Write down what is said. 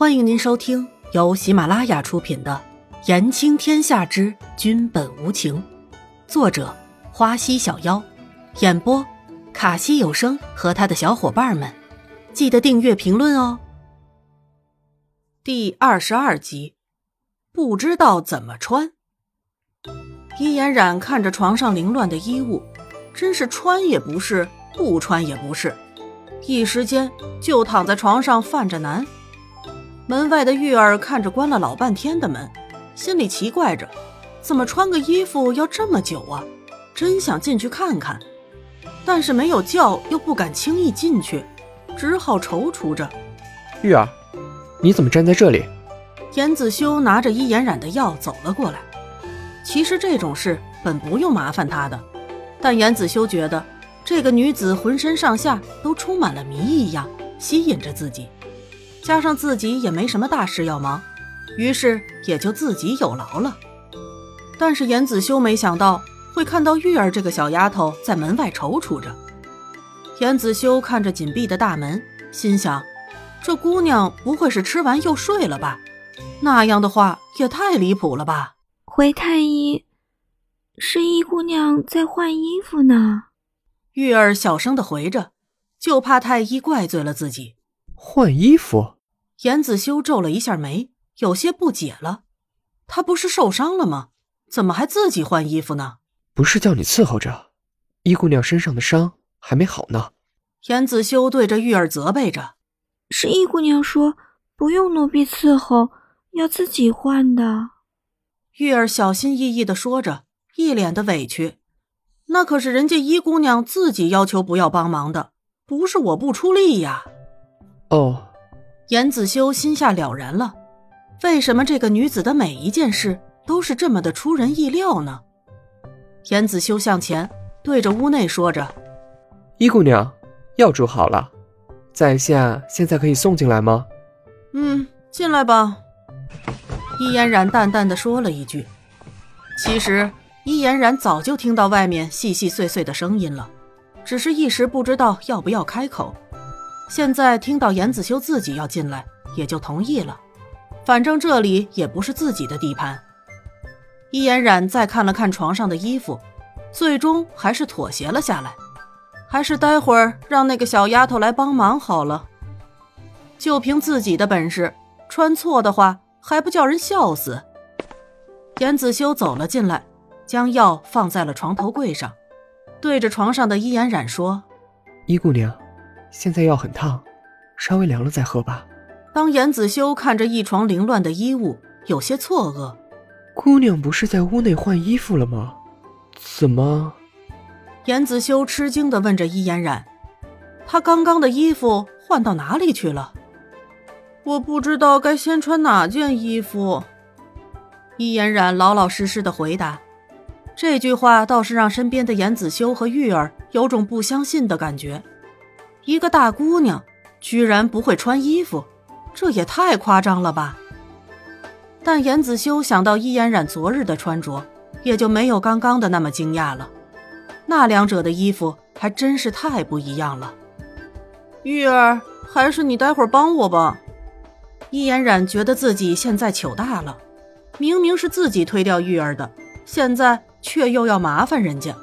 欢迎您收听由喜马拉雅出品的《言情天下之君本无情》，作者花溪小妖，演播卡西有声和他的小伙伴们。记得订阅、评论哦。第二十二集，不知道怎么穿。伊嫣染看着床上凌乱的衣物，真是穿也不是，不穿也不是，一时间就躺在床上犯着难。门外的玉儿看着关了老半天的门，心里奇怪着，怎么穿个衣服要这么久啊？真想进去看看，但是没有叫，又不敢轻易进去，只好踌躇着。玉儿，你怎么站在这里？严子修拿着伊颜染的药走了过来。其实这种事本不用麻烦他的，但严子修觉得这个女子浑身上下都充满了谜一样，吸引着自己。加上自己也没什么大事要忙，于是也就自己有劳了。但是严子修没想到会看到玉儿这个小丫头在门外踌躇着。严子修看着紧闭的大门，心想：这姑娘不会是吃完又睡了吧？那样的话也太离谱了吧！回太医，是医姑娘在换衣服呢。玉儿小声的回着，就怕太医怪罪了自己。换衣服，严子修皱了一下眉，有些不解了。他不是受伤了吗？怎么还自己换衣服呢？不是叫你伺候着，伊姑娘身上的伤还没好呢。严子修对着玉儿责备着：“是伊姑娘说不用奴婢伺候，要自己换的。”玉儿小心翼翼的说着，一脸的委屈。那可是人家伊姑娘自己要求不要帮忙的，不是我不出力呀。哦，严子修心下了然了，为什么这个女子的每一件事都是这么的出人意料呢？严子修向前对着屋内说着：“伊姑娘，药煮好了，在下现在可以送进来吗？”“嗯，进来吧。”伊嫣然淡淡的说了一句。其实伊嫣然早就听到外面细细碎碎的声音了，只是一时不知道要不要开口。现在听到严子修自己要进来，也就同意了。反正这里也不是自己的地盘。伊嫣然再看了看床上的衣服，最终还是妥协了下来。还是待会儿让那个小丫头来帮忙好了。就凭自己的本事，穿错的话还不叫人笑死？严子修走了进来，将药放在了床头柜上，对着床上的伊嫣然说：“伊姑娘。”现在药很烫，稍微凉了再喝吧。当严子修看着一床凌乱的衣物，有些错愕。姑娘不是在屋内换衣服了吗？怎么？严子修吃惊的问着伊嫣然：“她刚刚的衣服换到哪里去了？”我不知道该先穿哪件衣服。伊嫣然老老实实的回答。这句话倒是让身边的严子修和玉儿有种不相信的感觉。一个大姑娘居然不会穿衣服，这也太夸张了吧！但严子修想到伊嫣然昨日的穿着，也就没有刚刚的那么惊讶了。那两者的衣服还真是太不一样了。玉儿，还是你待会儿帮我吧。伊嫣然觉得自己现在糗大了，明明是自己推掉玉儿的，现在却又要麻烦人家。